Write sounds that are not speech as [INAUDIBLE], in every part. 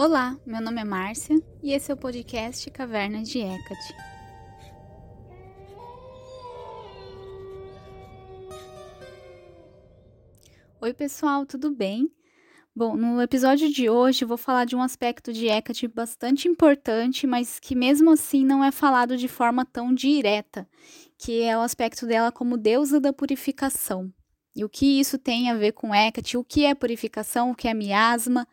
Olá, meu nome é Márcia e esse é o podcast Caverna de Hecate. Oi, pessoal, tudo bem? Bom, no episódio de hoje vou falar de um aspecto de Hecate bastante importante, mas que mesmo assim não é falado de forma tão direta, que é o aspecto dela como deusa da purificação. E o que isso tem a ver com Hecate, o que é purificação, o que é miasma,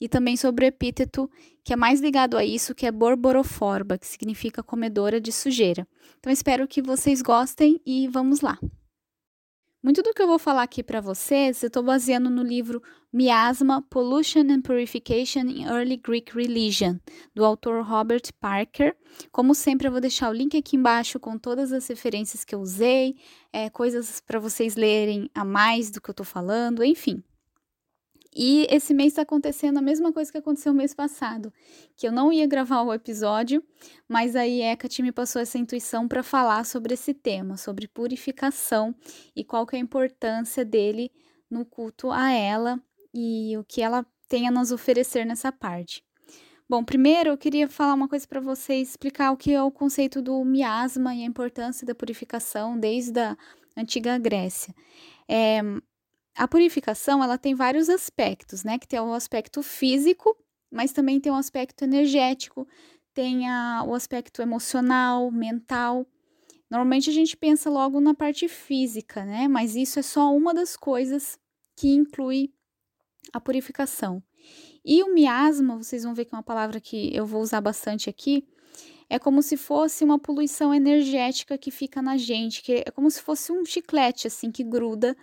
e também sobre o epíteto que é mais ligado a isso, que é Borboroforba, que significa comedora de sujeira. Então espero que vocês gostem e vamos lá. Muito do que eu vou falar aqui para vocês, eu estou baseando no livro Miasma, Pollution and Purification in Early Greek Religion, do autor Robert Parker. Como sempre, eu vou deixar o link aqui embaixo com todas as referências que eu usei, é, coisas para vocês lerem a mais do que eu estou falando, enfim. E esse mês está acontecendo a mesma coisa que aconteceu mês passado, que eu não ia gravar o episódio, mas aí Hecate me passou essa intuição para falar sobre esse tema, sobre purificação e qual que é a importância dele no culto a ela e o que ela tem a nos oferecer nessa parte. Bom, primeiro eu queria falar uma coisa para vocês, explicar o que é o conceito do miasma e a importância da purificação desde a antiga Grécia. É, a purificação, ela tem vários aspectos, né? Que tem o aspecto físico, mas também tem o aspecto energético, tem a, o aspecto emocional, mental. Normalmente a gente pensa logo na parte física, né? Mas isso é só uma das coisas que inclui a purificação. E o miasma, vocês vão ver que é uma palavra que eu vou usar bastante aqui, é como se fosse uma poluição energética que fica na gente, que é como se fosse um chiclete assim que gruda.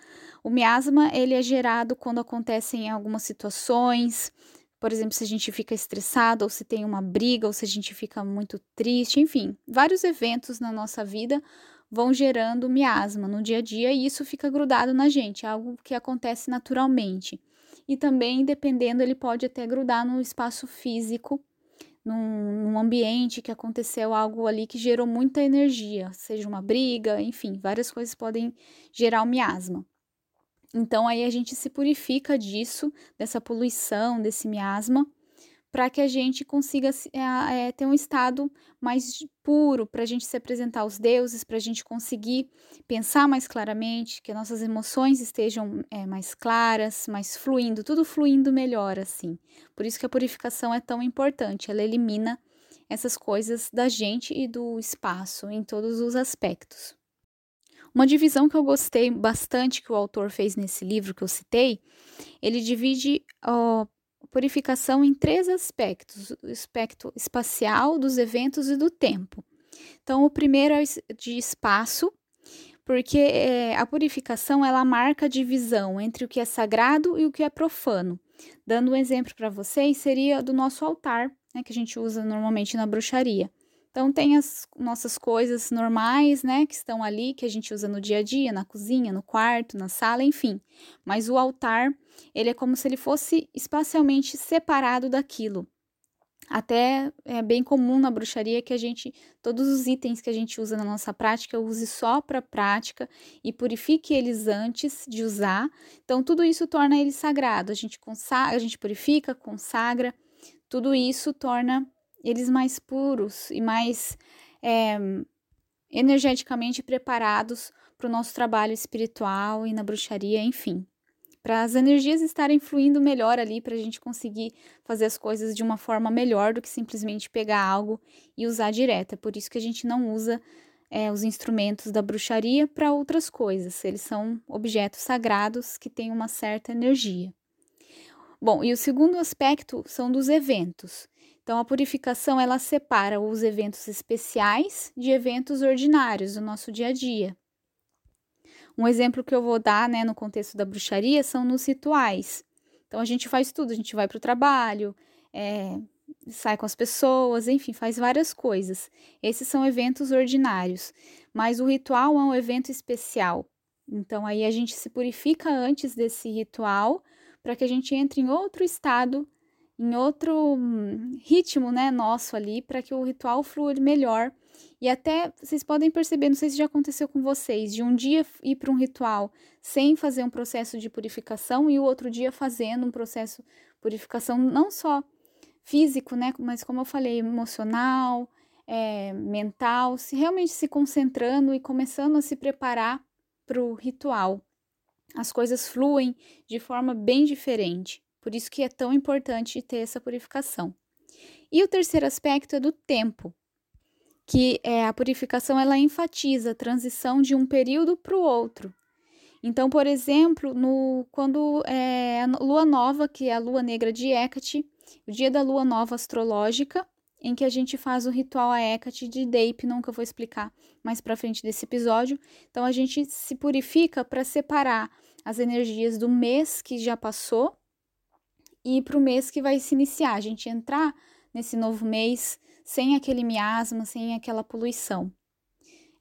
O miasma, ele é gerado quando acontecem algumas situações, por exemplo, se a gente fica estressado, ou se tem uma briga, ou se a gente fica muito triste, enfim, vários eventos na nossa vida vão gerando miasma no dia a dia e isso fica grudado na gente, é algo que acontece naturalmente. E também, dependendo, ele pode até grudar no espaço físico num, num, ambiente que aconteceu algo ali que gerou muita energia, seja uma briga, enfim, várias coisas podem gerar o miasma. Então aí a gente se purifica disso, dessa poluição, desse miasma, para que a gente consiga é, ter um estado mais puro, para a gente se apresentar aos deuses, para a gente conseguir pensar mais claramente, que nossas emoções estejam é, mais claras, mais fluindo, tudo fluindo melhor assim. Por isso que a purificação é tão importante, ela elimina essas coisas da gente e do espaço em todos os aspectos. Uma divisão que eu gostei bastante que o autor fez nesse livro que eu citei, ele divide purificação em três aspectos: o aspecto espacial, dos eventos e do tempo. Então, o primeiro é de espaço, porque é, a purificação ela marca a divisão entre o que é sagrado e o que é profano. Dando um exemplo para vocês, seria do nosso altar, né, que a gente usa normalmente na bruxaria. Então tem as nossas coisas normais, né, que estão ali, que a gente usa no dia a dia, na cozinha, no quarto, na sala, enfim. Mas o altar, ele é como se ele fosse espacialmente separado daquilo. Até é bem comum na bruxaria que a gente, todos os itens que a gente usa na nossa prática, use só para prática e purifique eles antes de usar. Então, tudo isso torna ele sagrado. A gente, consagra, a gente purifica, consagra, tudo isso torna eles mais puros e mais é, energeticamente preparados para o nosso trabalho espiritual e na bruxaria, enfim. Para as energias estarem fluindo melhor ali, para a gente conseguir fazer as coisas de uma forma melhor do que simplesmente pegar algo e usar direto. É por isso que a gente não usa é, os instrumentos da bruxaria para outras coisas. Eles são objetos sagrados que têm uma certa energia. Bom, e o segundo aspecto são dos eventos. Então, a purificação ela separa os eventos especiais de eventos ordinários do nosso dia a dia. Um exemplo que eu vou dar, né, no contexto da bruxaria, são nos rituais. Então, a gente faz tudo, a gente vai para o trabalho, é, sai com as pessoas, enfim, faz várias coisas. Esses são eventos ordinários, mas o ritual é um evento especial. Então, aí a gente se purifica antes desse ritual para que a gente entre em outro estado em outro hum, ritmo, né, nosso ali, para que o ritual flua melhor. E até vocês podem perceber, não sei se já aconteceu com vocês, de um dia ir para um ritual sem fazer um processo de purificação e o outro dia fazendo um processo de purificação, não só físico, né? Mas como eu falei, emocional, é, mental, se realmente se concentrando e começando a se preparar para o ritual. As coisas fluem de forma bem diferente. Por isso que é tão importante ter essa purificação. E o terceiro aspecto é do tempo, que é a purificação ela enfatiza a transição de um período para o outro. Então, por exemplo, no, quando é a lua nova, que é a lua negra de Hecate, o dia da lua nova astrológica, em que a gente faz o ritual a Hecate de Deipnon, que eu vou explicar mais para frente desse episódio. Então, a gente se purifica para separar as energias do mês que já passou e para o mês que vai se iniciar. A gente entrar nesse novo mês sem aquele miasma, sem aquela poluição.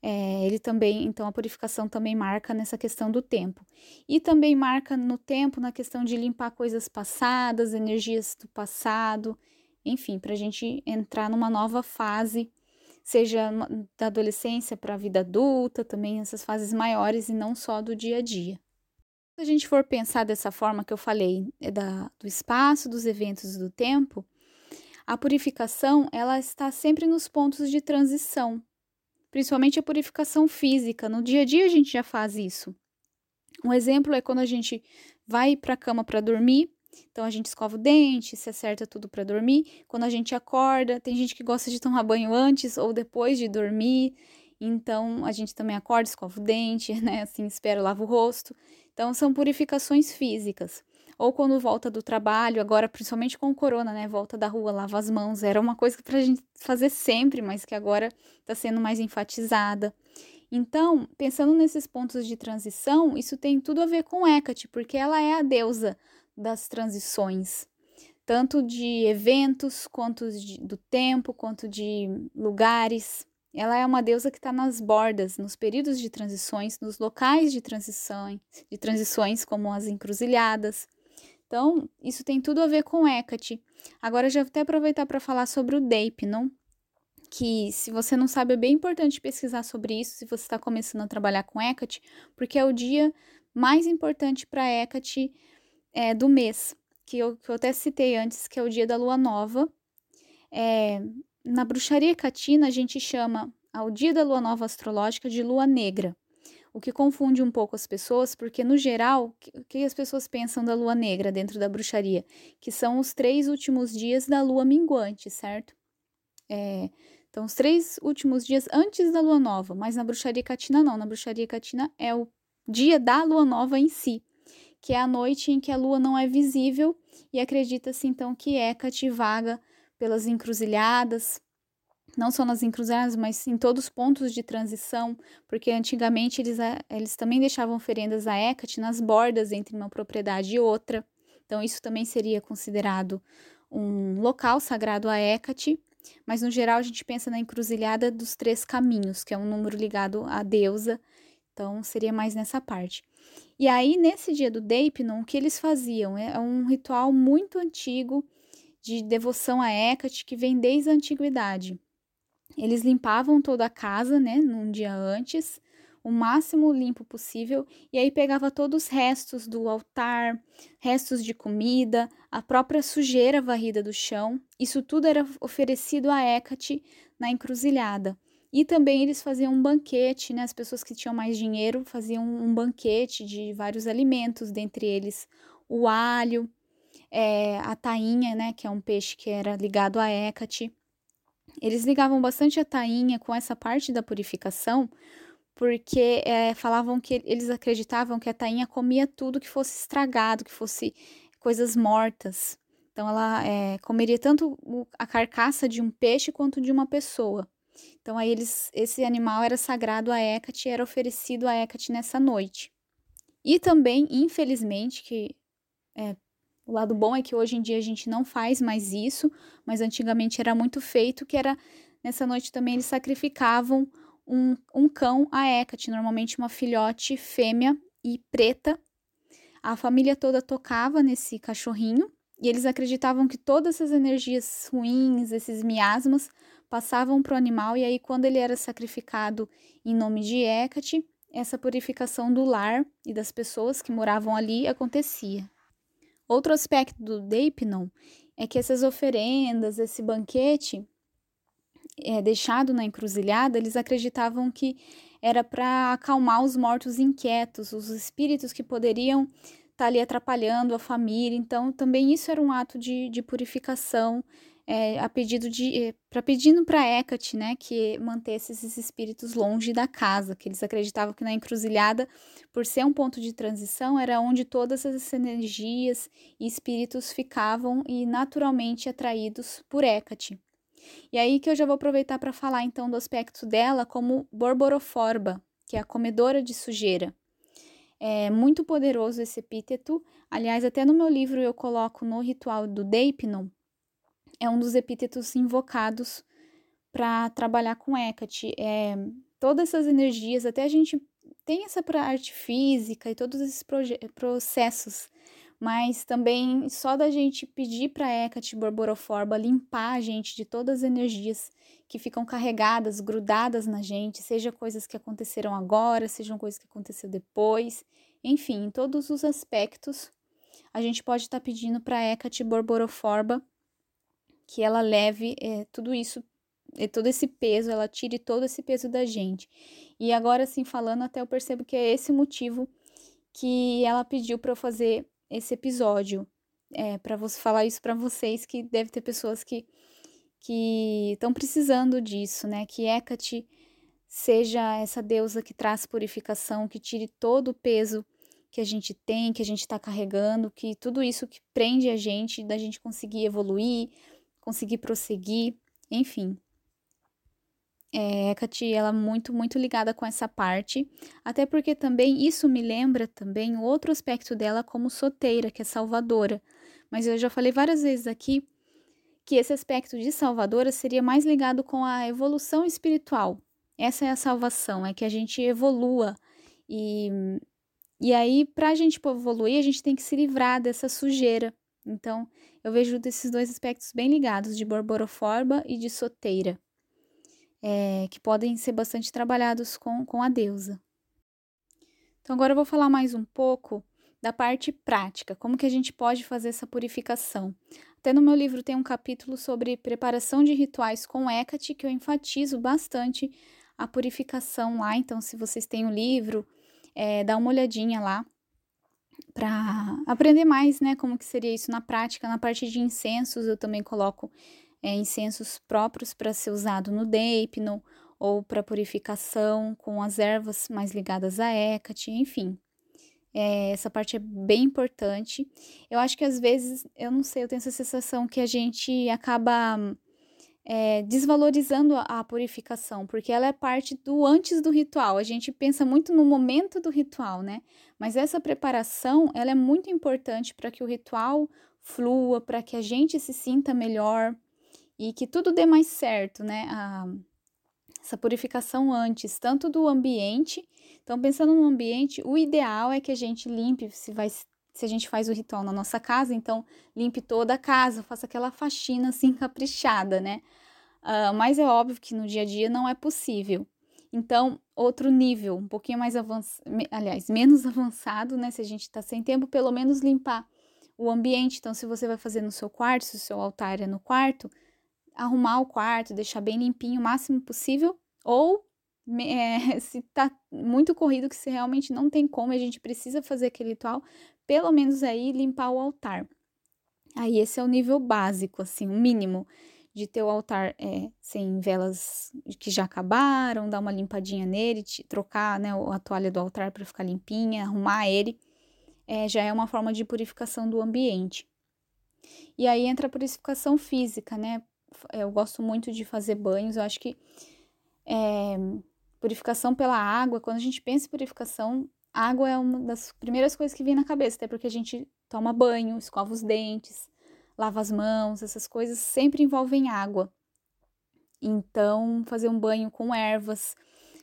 É, ele também, então a purificação também marca nessa questão do tempo. E também marca no tempo na questão de limpar coisas passadas, energias do passado, enfim, para a gente entrar numa nova fase, seja da adolescência para a vida adulta, também essas fases maiores e não só do dia a dia. Se a gente for pensar dessa forma que eu falei, é da, do espaço, dos eventos e do tempo, a purificação ela está sempre nos pontos de transição, principalmente a purificação física. No dia a dia a gente já faz isso. Um exemplo é quando a gente vai para a cama para dormir, então a gente escova o dente, se acerta tudo para dormir. Quando a gente acorda, tem gente que gosta de tomar banho antes ou depois de dormir. Então a gente também acorda, escova o dente, [LAUGHS] né? Assim, espera, lava o rosto. Então, são purificações físicas. Ou quando volta do trabalho, agora principalmente com o corona, né? Volta da rua, lava as mãos. Era uma coisa para a gente fazer sempre, mas que agora está sendo mais enfatizada. Então, pensando nesses pontos de transição, isso tem tudo a ver com Hecate, porque ela é a deusa das transições, tanto de eventos, quanto de, do tempo, quanto de lugares. Ela é uma deusa que está nas bordas, nos períodos de transições, nos locais de transição, de transições como as encruzilhadas. Então, isso tem tudo a ver com Hecate. Agora, já vou até aproveitar para falar sobre o Deipnon, que se você não sabe, é bem importante pesquisar sobre isso se você está começando a trabalhar com Hecate, porque é o dia mais importante para Hecate é, do mês, que eu, que eu até citei antes, que é o dia da lua nova. É, na bruxaria catina, a gente chama ao dia da lua nova astrológica de lua negra, o que confunde um pouco as pessoas, porque no geral, o que as pessoas pensam da lua negra dentro da bruxaria? Que são os três últimos dias da lua minguante, certo? É, então, os três últimos dias antes da lua nova, mas na bruxaria catina não. Na bruxaria catina é o dia da lua nova em si, que é a noite em que a lua não é visível e acredita-se então que Hecate vaga pelas encruzilhadas, não só nas encruzilhadas, mas em todos os pontos de transição, porque antigamente eles, eles também deixavam oferendas a Hecate nas bordas entre uma propriedade e outra. Então, isso também seria considerado um local sagrado a Hecate, mas no geral a gente pensa na encruzilhada dos três caminhos, que é um número ligado à deusa, então seria mais nessa parte. E aí, nesse dia do Deipnon, o que eles faziam? É um ritual muito antigo de devoção a Hecate que vem desde a antiguidade. Eles limpavam toda a casa, né, num dia antes, o máximo limpo possível, e aí pegava todos os restos do altar, restos de comida, a própria sujeira varrida do chão. Isso tudo era oferecido a Hecate na encruzilhada. E também eles faziam um banquete, né? As pessoas que tinham mais dinheiro faziam um banquete de vários alimentos, dentre eles o alho, é, a tainha, né, que é um peixe que era ligado a Hecate. Eles ligavam bastante a tainha com essa parte da purificação, porque é, falavam que eles acreditavam que a tainha comia tudo que fosse estragado, que fosse coisas mortas. Então ela é, comeria tanto a carcaça de um peixe quanto de uma pessoa. Então aí eles, esse animal era sagrado a Hecate era oferecido a Hecate nessa noite. E também, infelizmente, que é, o lado bom é que hoje em dia a gente não faz mais isso, mas antigamente era muito feito, que era nessa noite também eles sacrificavam um, um cão a Hecate, normalmente uma filhote fêmea e preta. A família toda tocava nesse cachorrinho e eles acreditavam que todas essas energias ruins, esses miasmas, passavam para o animal e aí quando ele era sacrificado em nome de Hecate, essa purificação do lar e das pessoas que moravam ali acontecia. Outro aspecto do Deipnon é que essas oferendas, esse banquete é, deixado na encruzilhada, eles acreditavam que era para acalmar os mortos inquietos, os espíritos que poderiam estar tá ali atrapalhando a família. Então, também isso era um ato de, de purificação é, a pedido de é, para pedindo para Hecate, né, que mantesse esses espíritos longe da casa, que eles acreditavam que na encruzilhada, por ser um ponto de transição, era onde todas essas energias e espíritos ficavam e naturalmente atraídos por Hecate. E aí que eu já vou aproveitar para falar então do aspecto dela como Borboroforba, que é a comedora de sujeira. É muito poderoso esse epíteto. Aliás, até no meu livro eu coloco no ritual do Deipnon, é um dos epítetos invocados para trabalhar com Hecate. É, todas essas energias, até a gente tem essa arte física e todos esses processos, mas também só da gente pedir para Hecate Borboroforba limpar a gente de todas as energias que ficam carregadas, grudadas na gente, seja coisas que aconteceram agora, sejam coisas que aconteceram depois, enfim, em todos os aspectos, a gente pode estar tá pedindo para Hecate Borboroforba que ela leve é, tudo isso, é, todo esse peso, ela tire todo esse peso da gente. E agora, assim, falando, até eu percebo que é esse motivo que ela pediu para eu fazer esse episódio. É, para você falar isso para vocês, que deve ter pessoas que que estão precisando disso, né? Que Hecate seja essa deusa que traz purificação, que tire todo o peso que a gente tem, que a gente está carregando, que tudo isso que prende a gente, da gente conseguir evoluir, conseguir prosseguir, enfim. É, Hecate, ela é muito, muito ligada com essa parte, até porque também isso me lembra também outro aspecto dela como soteira, que é salvadora. Mas eu já falei várias vezes aqui que esse aspecto de salvadora seria mais ligado com a evolução espiritual. Essa é a salvação, é que a gente evolua. E, e aí, para a gente evoluir, a gente tem que se livrar dessa sujeira, então, eu vejo desses dois aspectos bem ligados, de Borboroforba e de Soteira, é, que podem ser bastante trabalhados com, com a deusa. Então, agora eu vou falar mais um pouco da parte prática, como que a gente pode fazer essa purificação. Até no meu livro tem um capítulo sobre preparação de rituais com Hecate, que eu enfatizo bastante a purificação lá. Então, se vocês têm o livro, é, dá uma olhadinha lá para aprender mais, né, como que seria isso na prática. Na parte de incensos, eu também coloco é, incensos próprios para ser usado no Deipno ou para purificação com as ervas mais ligadas a Hecate, enfim. É, essa parte é bem importante. Eu acho que às vezes, eu não sei, eu tenho essa sensação que a gente acaba é, desvalorizando a, a, purificação, porque ela é parte do antes do ritual. A gente pensa muito no momento do ritual, né? Mas essa preparação, ela é muito importante para que o ritual flua, para que a gente se sinta melhor e que tudo dê mais certo, né? A, essa purificação antes, tanto do ambiente. Então, pensando no ambiente, o ideal é que a gente limpe, se vai se a gente faz o ritual na nossa casa, então limpe toda a casa, faça aquela faxina assim caprichada, né? Uh, mas é óbvio que no dia a dia não é possível. Então, outro nível, um pouquinho mais avançado, aliás, menos [LAUGHS] avançado, né? Se a gente está sem tempo, pelo menos limpar o ambiente. Então, se você vai fazer no seu quarto, se o seu altar é no quarto, arrumar o quarto, deixar bem limpinho o máximo possível, ou [LAUGHS] é, se tá muito corrido que se realmente não tem como, a gente precisa fazer aquele ritual, pelo menos aí limpar o altar. Aí esse é o nível básico, assim, o mínimo de ter o altar é, sem velas que já acabaram, dar uma limpadinha nele, trocar né, a toalha do altar para ficar limpinha, arrumar ele, é, já é uma forma de purificação do ambiente. E aí entra a purificação física, né? Eu gosto muito de fazer banhos, eu acho que é, purificação pela água, quando a gente pensa em purificação, água é uma das primeiras coisas que vem na cabeça, até porque a gente toma banho, escova os dentes, lava as mãos, essas coisas sempre envolvem água. Então, fazer um banho com ervas,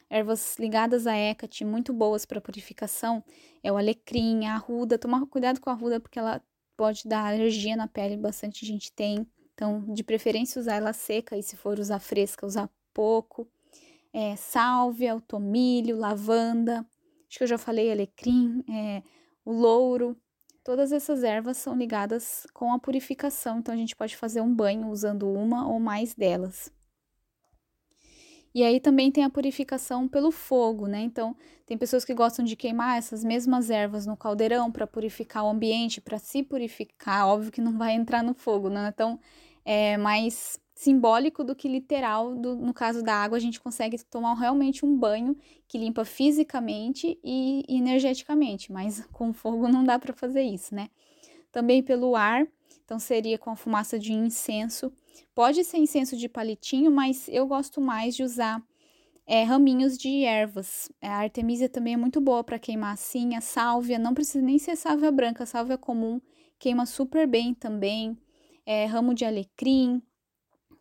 ervas ligadas a Hecate, muito boas para purificação, é o alecrim, a arruda. Tomar cuidado com a arruda porque ela pode dar alergia na pele, bastante gente tem. Então, de preferência, usar ela seca e se for usar fresca, usar pouco. É, sálvia, o tomilho, lavanda, acho que eu já falei alecrim, é, o louro, todas essas ervas são ligadas com a purificação, então a gente pode fazer um banho usando uma ou mais delas. E aí também tem a purificação pelo fogo, né? Então, tem pessoas que gostam de queimar essas mesmas ervas no caldeirão para purificar o ambiente, para se purificar. Óbvio que não vai entrar no fogo, né? Então, é mais simbólico do que literal. Do, no caso da água, a gente consegue tomar realmente um banho que limpa fisicamente e energeticamente, mas [LAUGHS] com fogo não dá para fazer isso, né? Também pelo ar, então seria com a fumaça de incenso. Pode ser incenso de palitinho, mas eu gosto mais de usar é, raminhos de ervas. A artemisia também é muito boa para queimar assim. A sálvia, não precisa nem ser sálvia branca, sálvia comum queima super bem também. É, ramo de alecrim,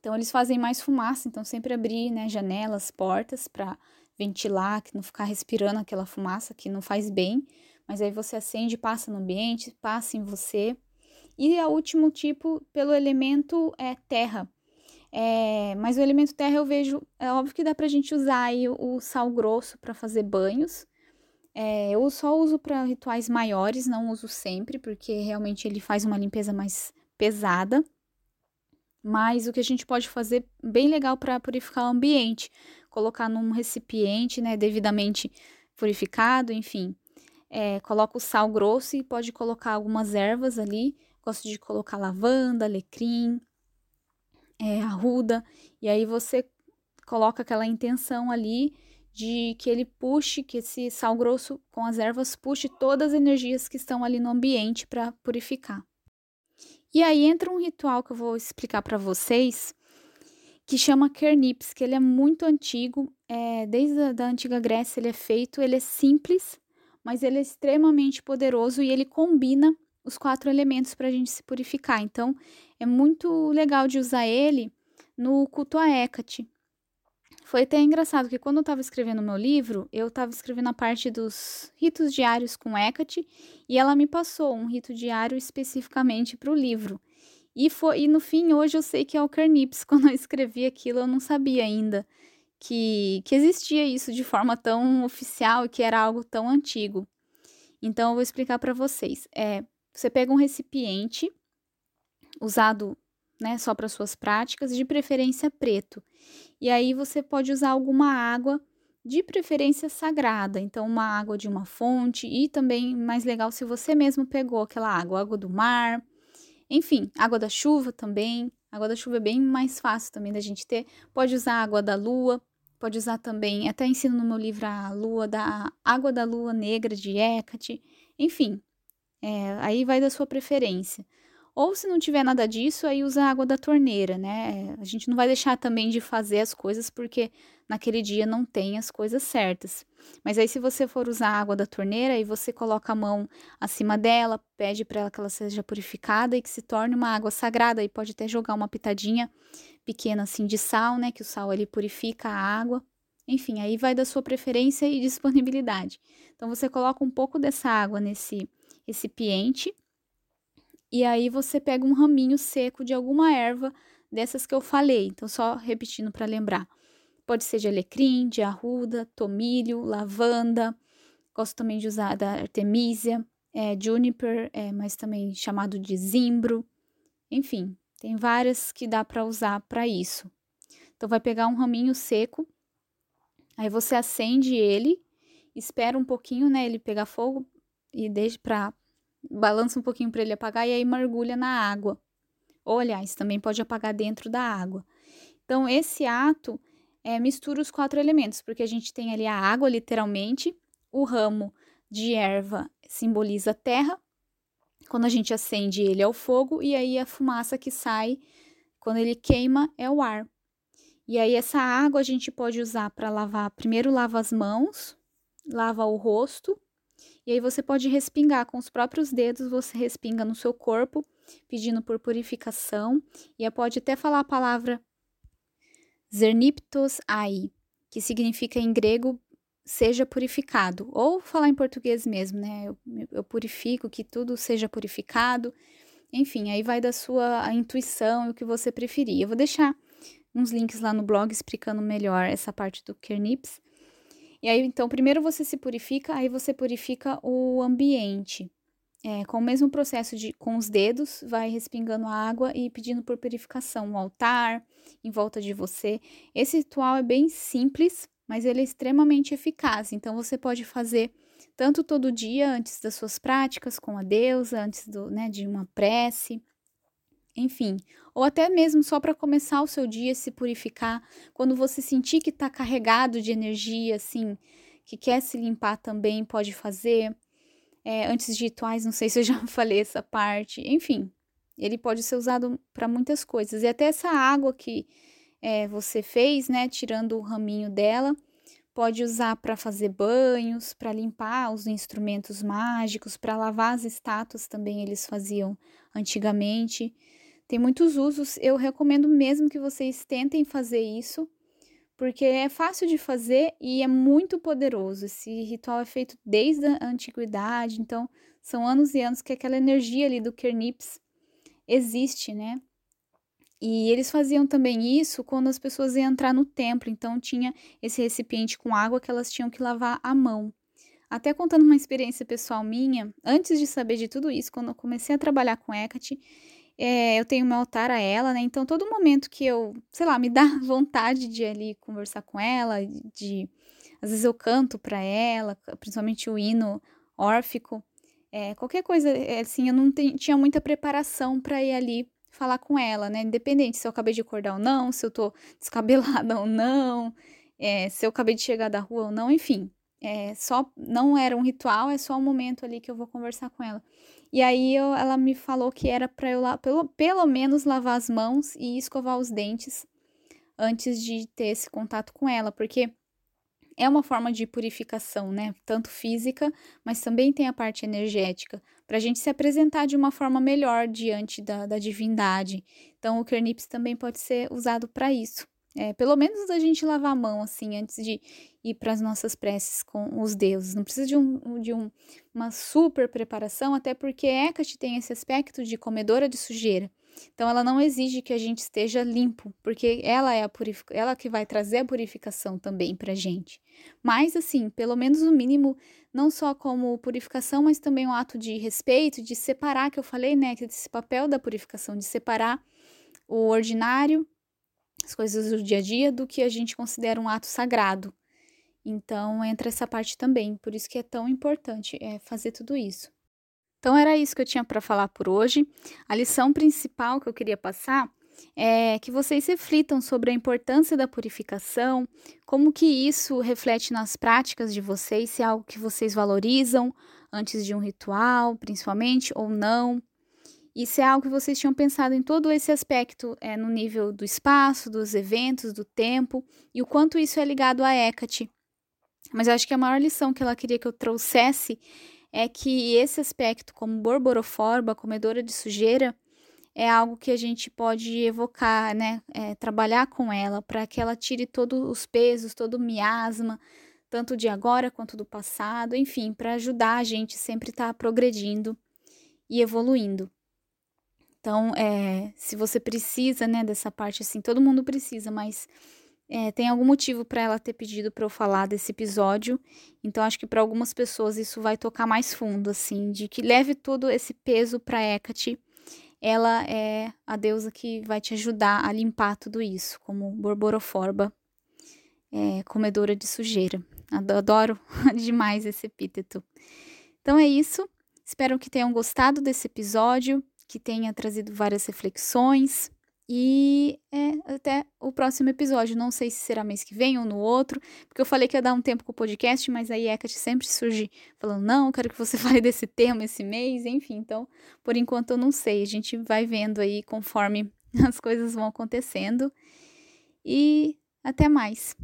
então eles fazem mais fumaça, então sempre abrir, né, janelas, portas para ventilar, que não ficar respirando aquela fumaça que não faz bem. Mas aí você acende, passa no ambiente, passa em você. E o último tipo, pelo elemento é terra. É, mas o elemento terra eu vejo, é óbvio que dá pra gente usar aí o, o sal grosso para fazer banhos. É, eu só uso para rituais maiores, não uso sempre, porque realmente ele faz uma limpeza mais pesada. Mas o que a gente pode fazer bem legal para purificar o ambiente, colocar num recipiente, né, devidamente purificado, enfim. É, coloca o sal grosso e pode colocar algumas ervas ali. Gosto de colocar lavanda, alecrim, é, arruda. E aí você coloca aquela intenção ali de que ele puxe, que esse sal grosso com as ervas puxe todas as energias que estão ali no ambiente para purificar. E aí entra um ritual que eu vou explicar para vocês, que chama Kernips, que ele é muito antigo, é, desde a da antiga Grécia ele é feito, ele é simples, mas ele é extremamente poderoso e ele combina os quatro elementos para a gente se purificar. Então, é muito legal de usar ele no culto a Hecate. Foi até engraçado que quando eu estava escrevendo meu livro, eu estava escrevendo a parte dos ritos diários com Hecate e ela me passou um rito diário especificamente para o livro. E, foi, e no fim, hoje eu sei que é o Carnips. [LAUGHS] Quando eu escrevi aquilo, eu não sabia ainda que, que existia isso de forma tão oficial e que era algo tão antigo. Então, eu vou explicar para vocês. É, você pega um recipiente usado né, só para suas práticas, de preferência preto. E aí você pode usar alguma água de preferência sagrada, então uma água de uma fonte e também mais legal se você mesmo pegou aquela água, água do mar, enfim, água da chuva também. Água da chuva é bem mais fácil também da gente ter. Pode usar água da lua, pode usar também, até ensino no meu livro a lua da água da lua negra de Hecate, enfim, é, aí vai da sua preferência. Ou se não tiver nada disso, aí usa a água da torneira, né? A gente não vai deixar também de fazer as coisas porque naquele dia não tem as coisas certas. Mas aí se você for usar a água da torneira e você coloca a mão acima dela, pede para ela que ela seja purificada e que se torne uma água sagrada e pode até jogar uma pitadinha pequena assim de sal, né, que o sal ele purifica a água. Enfim, aí vai da sua preferência e disponibilidade. Então você coloca um pouco dessa água nesse recipiente e aí você pega um raminho seco de alguma erva dessas que eu falei. Então, só repetindo para lembrar. Pode ser de alecrim, de arruda, tomilho, lavanda. Gosto também de usar da artemisia, é, juniper, é, mas também chamado de zimbro. Enfim, tem várias que dá para usar para isso. Então, vai pegar um raminho seco, aí você acende ele, espera um pouquinho, né, ele pegar fogo e deixa para balança um pouquinho para ele apagar e aí mergulha na água. Ou, aliás, também pode apagar dentro da água. Então, esse ato é, mistura os quatro elementos, porque a gente tem ali a água, literalmente, o ramo de erva simboliza a terra, quando a gente acende ele é o fogo, e aí a fumaça que sai quando ele queima é o ar. E aí, essa água a gente pode usar para lavar. Primeiro, lava as mãos, lava o rosto e aí você pode respingar com os próprios dedos, você respinga no seu corpo, pedindo por purificação. E pode até falar a palavra Zerniptos ai, que significa em grego seja purificado, ou falar em português mesmo, né? Eu, eu, purifico, que tudo seja purificado. Enfim, aí vai da sua intuição e o que você preferir. Eu vou deixar uns links lá no blog explicando melhor essa parte do Kernips. E aí, então, primeiro você se purifica, aí você purifica o ambiente. é, com o mesmo processo de com os dedos, vai respingando água e pedindo por purificação o altar em volta de você. Esse ritual é bem simples, mas ele é extremamente eficaz. Então você pode fazer tanto todo dia antes das suas práticas com a deusa, antes do, né, de uma prece, enfim, ou até mesmo só para começar o seu dia, se purificar, quando você sentir que está carregado de energia, assim, que quer se limpar também, pode fazer é, antes de rituais, não sei se eu já [LAUGHS] falei essa parte, enfim, ele pode ser usado para muitas coisas. E até essa água que é, você fez, né, tirando o raminho dela, pode usar para fazer banhos, para limpar os instrumentos mágicos, para lavar as estátuas também eles faziam antigamente. Tem muitos usos, eu recomendo mesmo que vocês tentem fazer isso porque é fácil de fazer e é muito poderoso. Esse ritual é feito desde a antiguidade, então são anos e anos que aquela energia ali do Kernips existe, né? E eles faziam também isso quando as pessoas iam entrar no templo, então tinha esse recipiente com água que elas tinham que lavar a mão. Até contando uma experiência pessoal minha, antes de saber de tudo isso, quando eu comecei a trabalhar com Hecate, é, eu tenho meu altar a ela, né? Então, todo momento que eu, sei lá, me dá [LAUGHS] vontade de ali conversar com ela, de. Às vezes eu canto para ela, principalmente o hino órfico. É, qualquer coisa, é, assim, eu não tinha muita preparação para ir ali falar com ela, né? Independente se eu acabei de acordar ou não, se eu tô [LAUGHS] descabelada ou não, é, se eu acabei de chegar da rua ou não, enfim. É, só não era um ritual, é só um momento ali que eu vou conversar com ela. E aí eu, ela me falou que era para eu lá, pelo, pelo menos lavar as mãos e escovar os dentes antes de ter esse contato com ela, porque é uma forma de purificação, né? Tanto física, mas também tem a parte energética, para a gente se apresentar de uma forma melhor diante da, da divindade. Então, o Kernips também pode ser usado para isso. É, pelo menos a gente lavar a mão, assim, antes de ir para as nossas preces com os deuses. Não precisa de, um, de um, uma super preparação, até porque Hecate tem esse aspecto de comedora de sujeira. Então, ela não exige que a gente esteja limpo, porque ela é a purific... ela que vai trazer a purificação também para a gente. Mas, assim, pelo menos o mínimo, não só como purificação, mas também um ato de respeito, de separar, que eu falei, né, que esse papel da purificação, de separar o ordinário as coisas do dia a dia do que a gente considera um ato sagrado. Então entra essa parte também, por isso que é tão importante é, fazer tudo isso. Então era isso que eu tinha para falar por hoje. A lição principal que eu queria passar é que vocês reflitam sobre a importância da purificação, como que isso reflete nas práticas de vocês, se é algo que vocês valorizam antes de um ritual, principalmente ou não. Isso é algo que vocês tinham pensado em todo esse aspecto, é, no nível do espaço, dos eventos, do tempo, e o quanto isso é ligado a Hecate. Mas eu acho que a maior lição que ela queria que eu trouxesse é que esse aspecto, como borboroforba, comedora de sujeira, é algo que a gente pode evocar, né? É, trabalhar com ela para que ela tire todos os pesos, todo o miasma, tanto de agora quanto do passado, enfim, para ajudar a gente sempre estar tá progredindo e evoluindo. Então, é, se você precisa, né, dessa parte assim, todo mundo precisa, mas é, tem algum motivo para ela ter pedido para eu falar desse episódio. Então, acho que para algumas pessoas isso vai tocar mais fundo, assim, de que leve todo esse peso para Hecate. Ela é a deusa que vai te ajudar a limpar tudo isso, como Borboroforba, é, comedora de sujeira. Adoro [LAUGHS] demais esse epíteto. Então é isso. Espero que tenham gostado desse episódio que tenha trazido várias reflexões. E é, até o próximo episódio. Não sei se será mês que vem ou no outro, porque eu falei que ia dar um tempo com o podcast, mas aí Hecate sempre surge falando: não, quero que você [LAUGHS] fale desse tema esse mês, enfim. Então, por enquanto eu não sei. A gente vai vendo aí conforme [LAUGHS] as coisas vão acontecendo. E até mais.